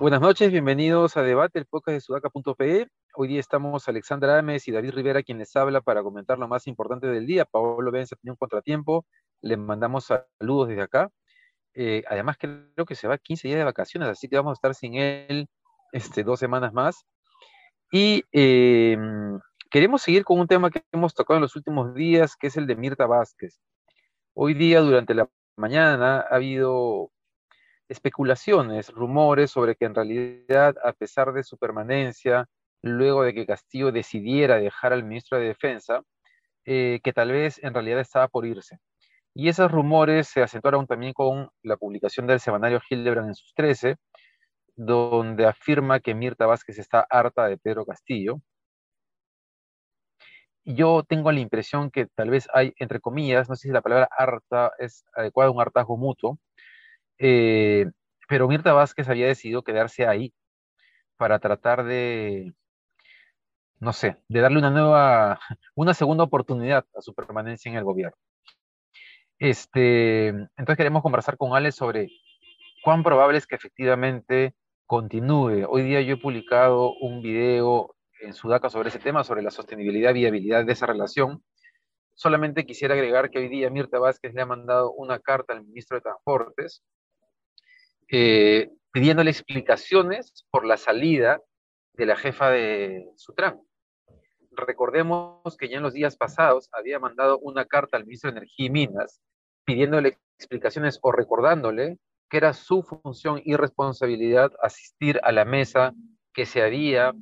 Buenas noches, bienvenidos a Debate, el podcast de sudaca.pe. Hoy día estamos Alexandra Ames y David Rivera quien les habla para comentar lo más importante del día. Pablo Benza tenía un contratiempo, le mandamos saludos desde acá. Eh, además creo que se va 15 días de vacaciones, así que vamos a estar sin él este, dos semanas más. Y em, queremos seguir con un tema que hemos tocado en los últimos días, que es el de Mirta Vázquez. Hoy día, durante la mañana, ha habido especulaciones, rumores sobre que en realidad, a pesar de su permanencia, luego de que Castillo decidiera dejar al ministro de Defensa, eh, que tal vez en realidad estaba por irse. Y esos rumores se acentuaron también con la publicación del semanario Hildebrand en sus 13, donde afirma que Mirta Vázquez está harta de Pedro Castillo. Yo tengo la impresión que tal vez hay, entre comillas, no sé si la palabra harta es adecuada, un hartazgo mutuo, eh, pero Mirta Vázquez había decidido quedarse ahí para tratar de, no sé, de darle una nueva, una segunda oportunidad a su permanencia en el gobierno. Este, entonces queremos conversar con Ale sobre cuán probable es que efectivamente continúe. Hoy día yo he publicado un video en Sudaca sobre ese tema, sobre la sostenibilidad y viabilidad de esa relación. Solamente quisiera agregar que hoy día Mirta Vázquez le ha mandado una carta al ministro de Transportes eh, pidiéndole explicaciones por la salida de la jefa de Sutran. Recordemos que ya en los días pasados había mandado una carta al ministro de Energía y Minas pidiéndole explicaciones o recordándole que era su función y responsabilidad asistir a la mesa que se había,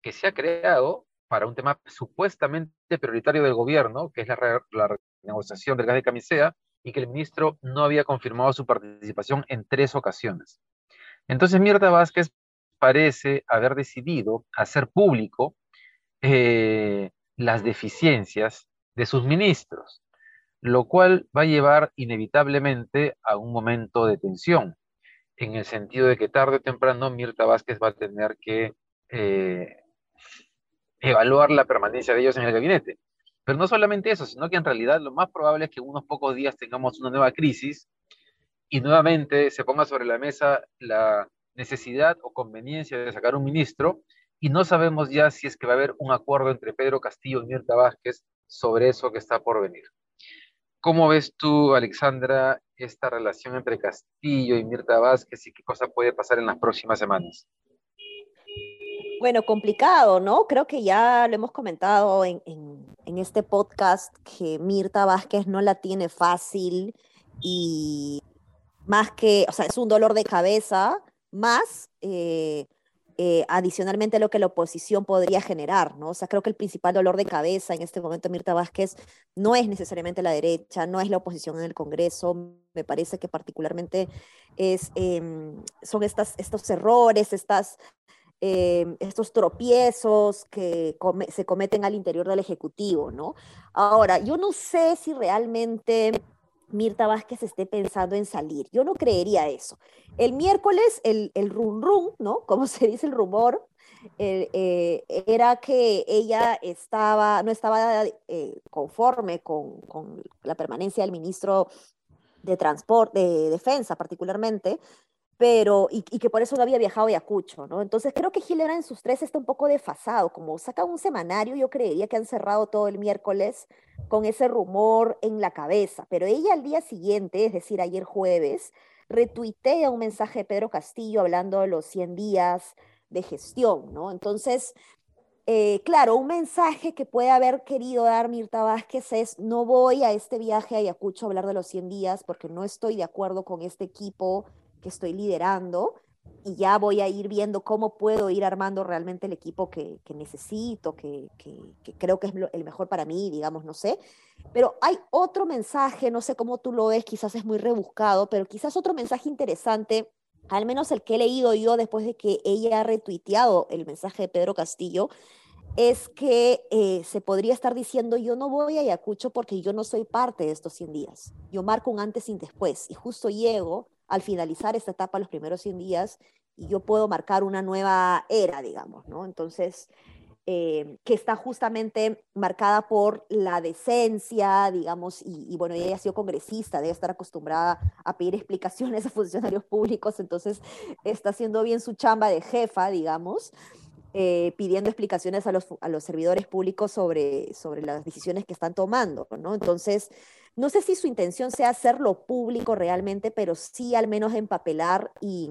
que se ha creado para un tema supuestamente prioritario del gobierno, que es la, la negociación del gas de camisea, y que el ministro no había confirmado su participación en tres ocasiones. Entonces Mirta Vázquez parece haber decidido hacer público eh, las deficiencias de sus ministros, lo cual va a llevar inevitablemente a un momento de tensión, en el sentido de que tarde o temprano Mirta Vázquez va a tener que eh, evaluar la permanencia de ellos en el gabinete. Pero no solamente eso, sino que en realidad lo más probable es que en unos pocos días tengamos una nueva crisis y nuevamente se ponga sobre la mesa la necesidad o conveniencia de sacar un ministro y no sabemos ya si es que va a haber un acuerdo entre Pedro Castillo y Mirta Vázquez sobre eso que está por venir. ¿Cómo ves tú, Alexandra, esta relación entre Castillo y Mirta Vázquez y qué cosa puede pasar en las próximas semanas? Bueno, complicado, ¿no? Creo que ya lo hemos comentado en, este podcast que Mirta Vázquez no la tiene fácil y más que, o sea, es un dolor de cabeza, más eh, eh, adicionalmente lo que la oposición podría generar, ¿no? O sea, creo que el principal dolor de cabeza en este momento Mirta Vázquez no es necesariamente la derecha, no es la oposición en el Congreso, me parece que particularmente es, em, son estas, estos errores, estas Em, estos tropiezos que se cometen al interior del Ejecutivo, ¿no? Ahora, yo no sé si realmente Mirta Vázquez esté pensando en salir. Yo no creería eso. El miércoles, el, el run, ¿no? Como se dice el rumor, eh, era que ella estaba, no estaba eh, conforme con, con, la permanencia del ministro de Transporte, de Defensa particularmente, pero, y, que por eso no había viajado a Ayacucho, ¿no? Entonces creo que Hilera en sus tres está un poco desfasado, como saca un semanario, yo creería que han cerrado todo el miércoles con ese rumor en la cabeza, pero ella al día siguiente, es decir, ayer jueves, retuitea un mensaje de Pedro Castillo hablando de los 100 días de gestión, ¿no? Entonces, eh, claro, un mensaje que puede haber querido dar Mirta Vázquez es, no voy a este viaje a Ayacucho a hablar de los 100 días porque no estoy de acuerdo con este equipo que estoy liderando y ya voy a ir viendo cómo puedo ir armando realmente el equipo que, necesito, que, creo que es el mejor para mí, digamos, no sé. Pero hay otro mensaje, no sé cómo tú lo ves, quizás es muy rebuscado, pero quizás otro mensaje interesante, al menos el que he leído yo después de que ella ha retuiteado el mensaje de Pedro Castillo, es que eh, se podría estar diciendo, yo no voy a Ayacucho porque yo no soy parte de estos 100 días. Yo marco un antes y un después y justo llego al finalizar esta etapa, los primeros 100 días, y yo puedo marcar una nueva era, digamos, ¿no? Entonces, eh, que está justamente marcada por la decencia, digamos, y, bueno, ella ha sido congresista, debe estar acostumbrada a pedir explicaciones a funcionarios públicos, entonces está haciendo bien su chamba de jefa, digamos, eh, pidiendo explicaciones a los, a los servidores públicos sobre, sobre las decisiones que están tomando, ¿no? Entonces, no sé si su intención sea hacerlo público realmente, pero sí al menos empapelar y,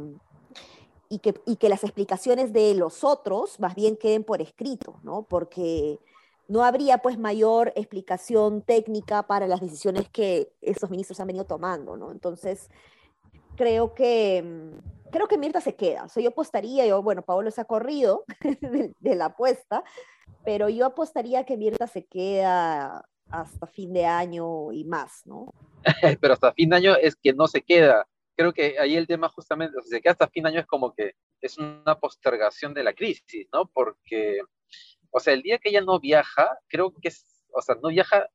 que, las explicaciones de los otros más bien queden por escrito, ¿no? Porque no habría pues mayor explicación técnica para las decisiones que esos ministros han venido tomando, ¿no? Entonces, creo que, mm, creo que Mirta se queda. O sea, yo apostaría, yo, bueno, Paolo se ha corrido de, de, la apuesta, pero yo apostaría que Mirta se queda hasta fin de año y más, ¿no? pero hasta fin de año es que no se queda. Creo que ahí el tema justamente, o sea, se queda hasta fin de año es como que es una postergación de la crisis, ¿no? Porque, o sea, el día que ella no viaja, creo que es, o sea, no viaja,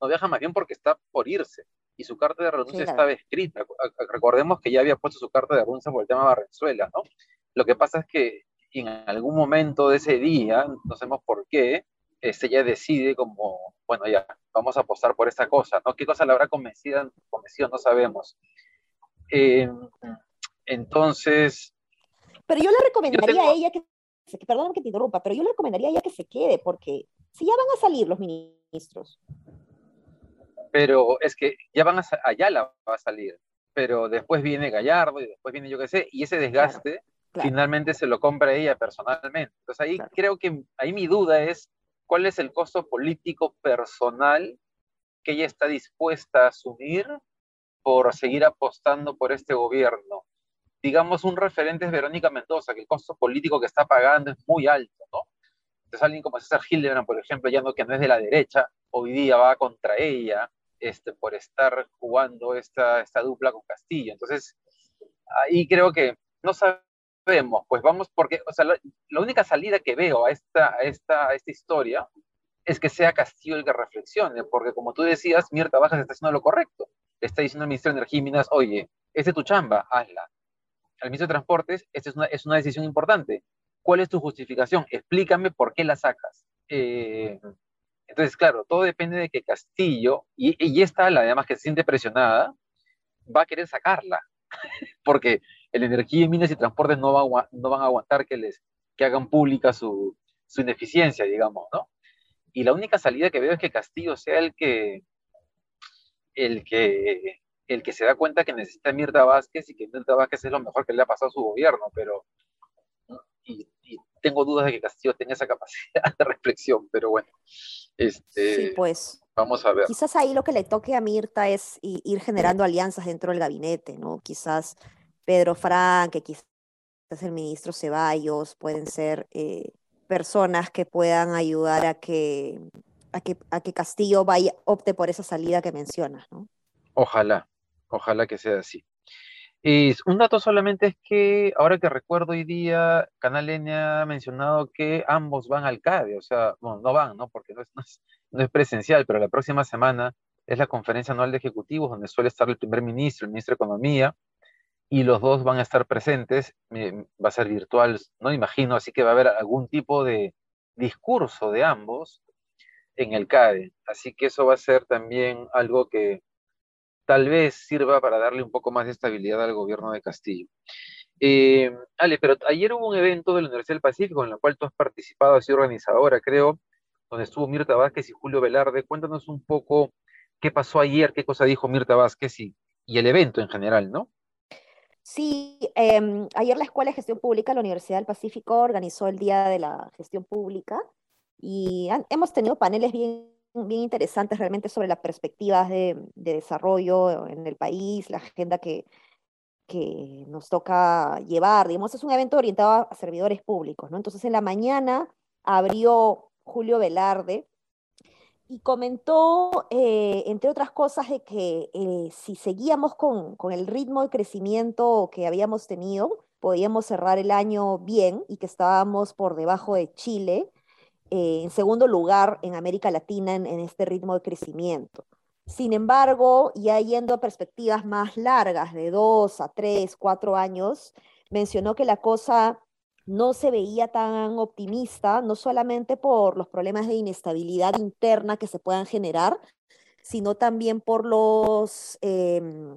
no viaja más bien porque está por irse y su carta de renuncia estaba escrita. Recordemos que ya había puesto su carta de renuncia por el tema de Barrenzuela, ¿no? Lo que pasa es que en algún momento de ese día, no sabemos por qué, este, ella decide como, bueno, ya, vamos a apostar por esta cosa, ¿no? ¿Qué cosa la habrá convencido? convencido no sabemos. Eh, entonces... Pero yo le recomendaría a ella que, perdón que te interrumpa, pero yo le recomendaría a ella que se quede, porque si ya van a salir los ministros. Pero es que ya van a, allá la va a salir, pero después viene Gallardo y después viene yo qué sé, y ese desgaste finalmente se lo compra ella personalmente. Entonces ahí creo que, ahí mi duda es cuál es el costo político personal que ella está dispuesta a asumir por seguir apostando por este gobierno. Digamos, un referente es Verónica Mendoza, que el costo político que está pagando es muy alto, ¿no? Entonces alguien como César Hildebrand, por ejemplo, ya no que no es de la derecha, hoy día va contra ella este, por estar jugando esta, esta dupla con Castillo. Entonces, ahí creo que no sabemos vemos, pues vamos, porque, o sea, la, única salida que veo a esta, a esta, a esta historia es que sea Castillo el que reflexione, porque como tú decías, Mirta Bajas está haciendo lo correcto. Le está diciendo al ministro de Energía y Minas, oye, esta es tu chamba, hazla. Al ministro de Transportes, esta es una, es una decisión importante. ¿Cuál es tu justificación? Explícame por qué la sacas. Eh, entonces, claro, todo depende de que Castillo, y, y esta, la además que se siente presionada, va a querer sacarla, porque el energía, minas y transportes no, va, no van a aguantar que les que hagan pública su, su, ineficiencia, digamos, ¿no? Y la única salida que veo es que Castillo sea el que el que el que se da cuenta que necesita Mirta Vázquez y que Mirta Vázquez es lo mejor que le ha pasado a su gobierno, pero y, tengo dudas de que Castillo tenga esa capacidad de reflexión, pero bueno, este, sí, pues. Vamos a ver. Quizás ahí lo que le toque a Mirta es ir generando alianzas dentro del gabinete, ¿no? Quizás Pedro Frank, que quizás el ministro Ceballos, pueden ser eh, personas que puedan ayudar a que, a que, a que Castillo vaya, opte por esa salida que mencionas, ¿no? Ojalá, ojalá que sea así. Y un dato solamente es que, ahora que recuerdo hoy día, Canal N ha mencionado que ambos van al CADE, o sea, bueno, no van, ¿no? Porque no es, no es, no es presencial, pero la próxima semana es la conferencia anual de ejecutivos, donde suele estar el primer ministro, el ministro de Economía, y los dos van a estar presentes, va a ser virtual, no imagino, así que va a haber algún tipo de discurso de ambos en el CADE, así que eso va a ser también algo que tal vez sirva para darle un poco más de estabilidad al gobierno de Castillo. Eh, Ale, pero ayer hubo un evento de la Universidad del Pacífico en el cual tú has participado, has sido organizadora, creo, donde estuvo Mirta Vázquez y Julio Velarde. Cuéntanos un poco qué pasó ayer, qué cosa dijo Mirta Vázquez y, y el evento en general, ¿no? Sí, eh, ayer la Escuela de Gestión Pública de la Universidad del Pacífico organizó el Día de la Gestión Pública y hemos tenido paneles bien, bien interesantes realmente sobre las perspectivas de, de desarrollo en el país, la agenda que, que nos toca llevar. Digamos, es un evento orientado a servidores públicos, ¿no? Entonces, en la mañana abrió Julio Velarde y comentó, eh, entre otras cosas, de que eh, si seguíamos con, con, el ritmo de crecimiento que habíamos tenido, podíamos cerrar el año bien y que estábamos por debajo de Chile, eh, en segundo lugar en América Latina en, en, este ritmo de crecimiento. Sin embargo, ya yendo a perspectivas más largas, de dos a tres, cuatro años, mencionó que la cosa no se veía tan optimista, no solamente por los problemas de inestabilidad interna que se puedan generar, sino también por los, em,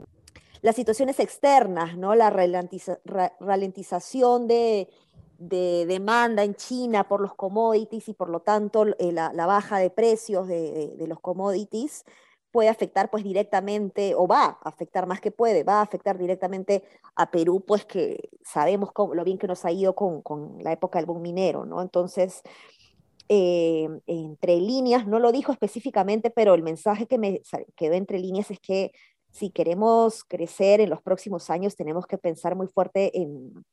las situaciones externas, ¿no? la ralentización de, demanda en China por los commodities y por lo tanto eh, la, baja de precios de, de los commodities puede afectar pues directamente, o va a afectar más que puede, va a afectar directamente a Perú, pues que sabemos lo bien que nos ha ido con, la época del boom minero, ¿no? Entonces, eh, entre líneas, no lo dijo específicamente, pero el mensaje que me quedó entre líneas es que si queremos crecer en los próximos años, tenemos que pensar muy fuerte en,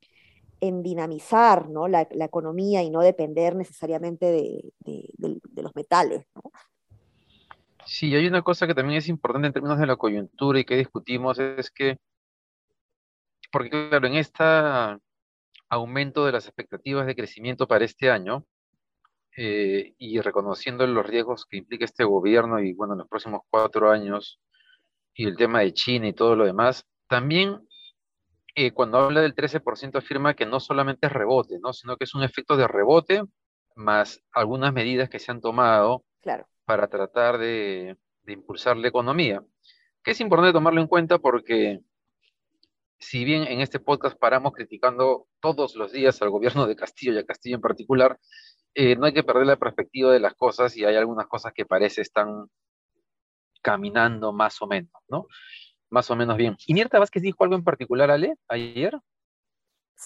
dinamizar ¿no? la, economía y no depender necesariamente de, de los metales. Sí, hay una cosa que también es importante en términos de la coyuntura y que discutimos, es que, porque claro, en este aumento de las expectativas de crecimiento para este año, eh, y reconociendo los riesgos que implica este gobierno y bueno, en los próximos cuatro años, y el tema de China y todo lo demás, también eh, cuando habla del 13% afirma que no solamente es rebote, ¿no? sino que es un efecto de rebote más algunas medidas que se han tomado claro para tratar de, impulsar la economía, que es importante tomarlo en cuenta porque si bien en este podcast paramos criticando todos los días al gobierno de Castillo y a Castillo en particular, eh, no hay que perder la perspectiva de las cosas y hay algunas cosas que parece están caminando más o menos, ¿no? Más o menos bien. ¿Y Nierta Vázquez dijo algo en particular, Ale, ayer?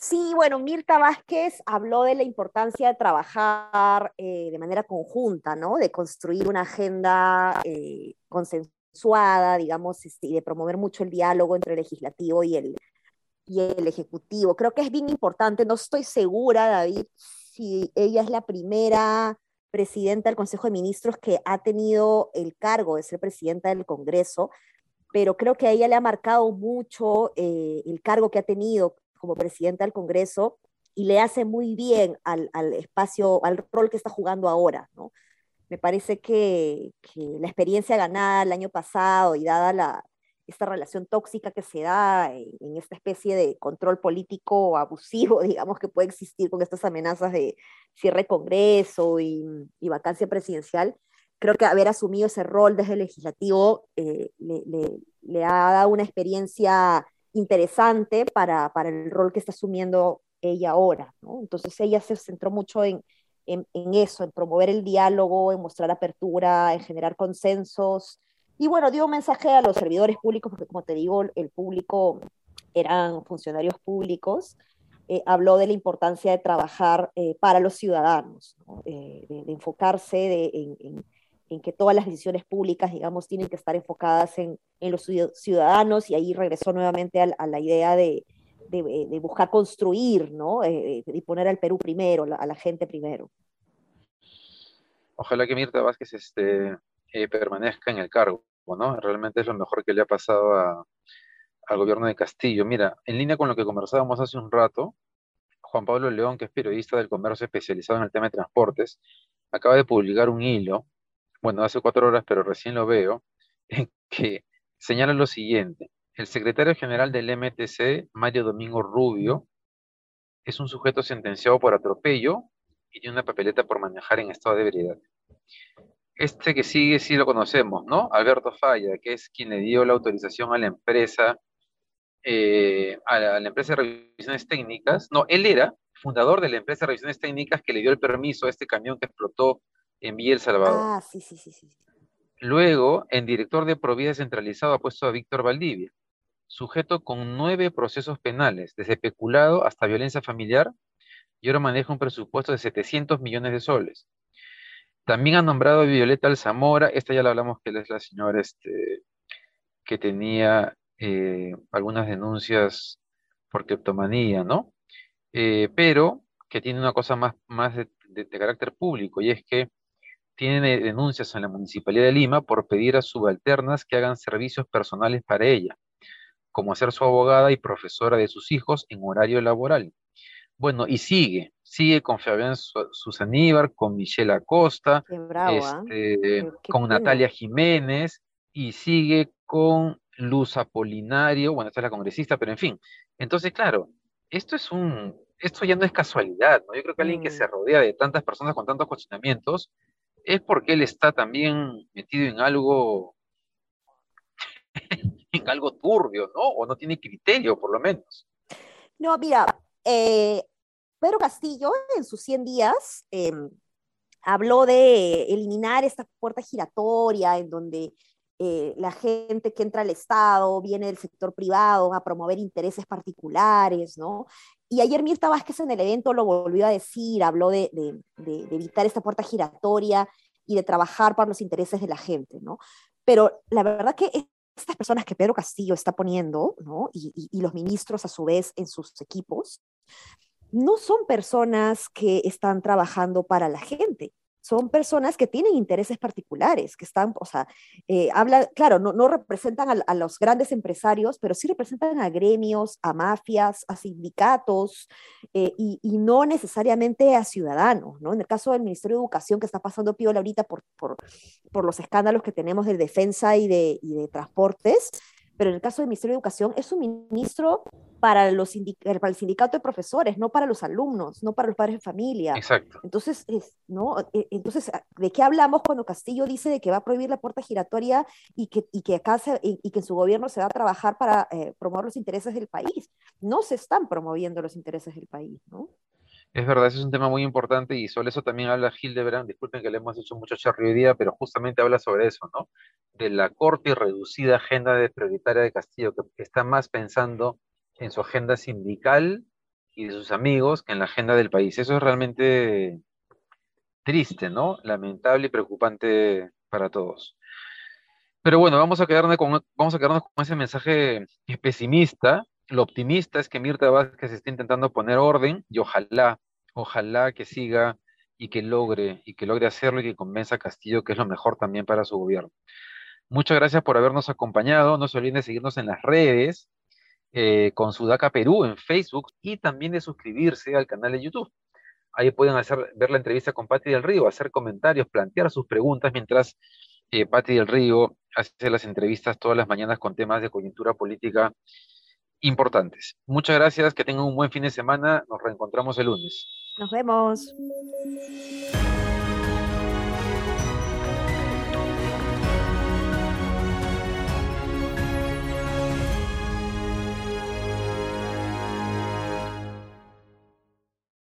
Sí, bueno, Mirta Vázquez habló de la importancia de trabajar eh, de manera conjunta, ¿no? De construir una agenda eh, consensuada, digamos, este, y de promover mucho el diálogo entre el legislativo y el, y el ejecutivo. Creo que es bien importante, no estoy segura, David, si ella es la primera presidenta del Consejo de Ministros que ha tenido el cargo de ser presidenta del Congreso, pero creo que a ella le ha marcado mucho eh, el cargo que ha tenido como presidenta del Congreso y le hace muy bien al, espacio, al rol que está jugando ahora, ¿no? Me parece que, la experiencia ganada el año pasado y dada la, esta relación tóxica que se da en, esta especie de control político abusivo, digamos, que puede existir con estas amenazas de cierre de Congreso y, vacancia presidencial, creo que haber asumido ese rol desde el legislativo eh, le, ha dado una experiencia interesante para, para, el rol que está asumiendo ella ahora. ¿no? Entonces ella se centró mucho en, en, eso, en promover el diálogo, en mostrar apertura, en generar consensos. Y bueno, dio un mensaje a los servidores públicos, porque como te digo, el público eran funcionarios públicos. Eh, habló de la importancia de trabajar eh, para los ciudadanos, eh, de, enfocarse de, en, en que todas las decisiones públicas, digamos, tienen que estar enfocadas en, los ciudadanos y ahí regresó nuevamente a, la idea de, buscar construir, ¿no? Eh, y poner al Perú primero, a la gente primero. Ojalá que Mirta Vázquez este, eh, permanezca en el cargo, ¿no? Realmente es lo mejor que le ha pasado al gobierno de Castillo. Mira, en línea con lo que conversábamos hace un rato, Juan Pablo León, que es periodista del comercio especializado en el tema de transportes, acaba de publicar un hilo bueno, hace cuatro horas, pero recién lo veo, que señala lo siguiente. El secretario general del MTC, Mario Domingo Rubio, es un sujeto sentenciado por atropello y tiene una papeleta por manejar en estado de ebriedad. Este que sigue sí lo conocemos, ¿no? Alberto Falla, que es quien le dio la autorización a la empresa, eh, a, la, a, la, empresa de revisiones técnicas. No, él era fundador de la empresa de revisiones técnicas que le dio el permiso a este camión que explotó en Villa El Salvador. Ah, sí, sí, sí, sí. Luego, en director de Provida Centralizado ha puesto a Víctor Valdivia, sujeto con nueve procesos penales, desde peculado hasta violencia familiar, y ahora maneja un presupuesto de 700 millones de soles. También ha nombrado a Violeta Alzamora, esta ya la hablamos que es la señora este, que tenía eh, algunas denuncias por criptomanía, ¿no? Eh, pero que tiene una cosa más, más de carácter público, y es que tiene denuncias en la Municipalidad de Lima por pedir a subalternas que hagan servicios personales para ella, como ser su abogada y profesora de sus hijos en horario laboral. Bueno, y sigue, sigue con Fabián Susaníbar, con Michelle Acosta, ¿ah? este, con Natalia Jiménez, y sigue con Luz Apolinario, bueno, esta es la congresista, pero en fin. Entonces, claro, esto es un, esto ya no es casualidad, ¿no? Yo creo que alguien que se mm. rodea de tantas personas con tantos cuestionamientos es porque él está también metido en algo, en algo turbio, ¿no? O no tiene criterio, por lo menos. No, mira, eh, Pedro Castillo en sus 100 días em, habló de eliminar esta puerta giratoria en donde eh, la gente que entra al Estado viene del sector privado a promover intereses particulares, ¿no? Y ayer Mirta Vázquez en el evento lo volvió a decir, habló de, evitar esta puerta giratoria y de trabajar para los intereses de la gente, ¿no? Pero la verdad que estas personas que Pedro Castillo está poniendo, ¿no? y los ministros a su vez en sus equipos, no son personas que están trabajando para la gente, son personas que tienen intereses particulares, que están, o sea, eh, habla, claro, no, no representan a, los grandes empresarios, pero sí representan a gremios, a mafias, a sindicatos, eh, y, y, no necesariamente a ciudadanos, ¿no? En el caso del Ministerio de Educación, que está pasando piola ahorita por, por, por los escándalos que tenemos de defensa y de, y de transportes, pero en el caso del Ministerio de Educación es un ministro para, los para el sindicato de profesores, no para los alumnos, no para los padres de familia. Exacto. Entonces, ¿no? E, entonces, ¿de qué hablamos cuando Castillo dice de que va a prohibir la puerta giratoria y que, y que acá y, que en su gobierno se va a trabajar para eh, promover los intereses del país? No se están promoviendo los intereses del país, ¿no? Es verdad, ese es un tema muy importante y sobre eso también habla Hildebrand. Disculpen que le hemos hecho mucho charro hoy día, pero justamente habla sobre eso, ¿no? De la corta y reducida agenda de prioritaria de Castillo, que está más pensando en su agenda sindical y de sus amigos que en la agenda del país. Eso es realmente triste, ¿no? Lamentable y preocupante para todos. Pero bueno, vamos a quedarnos con ese mensaje pesimista. Lo optimista es que Mirta Vázquez está intentando poner orden y ojalá ojalá que siga y que logre, y que logre hacerlo y que convenza a Castillo que es lo mejor también para su gobierno. Muchas gracias por habernos acompañado. No se olviden de seguirnos en las redes eh, con Sudaca Perú en Facebook y también de suscribirse al canal de YouTube. Ahí pueden hacer, ver la entrevista con Patti del Río, hacer comentarios, plantear sus preguntas mientras eh, del Río hace las entrevistas todas las mañanas con temas de coyuntura política importantes. Muchas gracias, que tengan un buen fin de semana. Nos reencontramos el lunes. Nos vemos.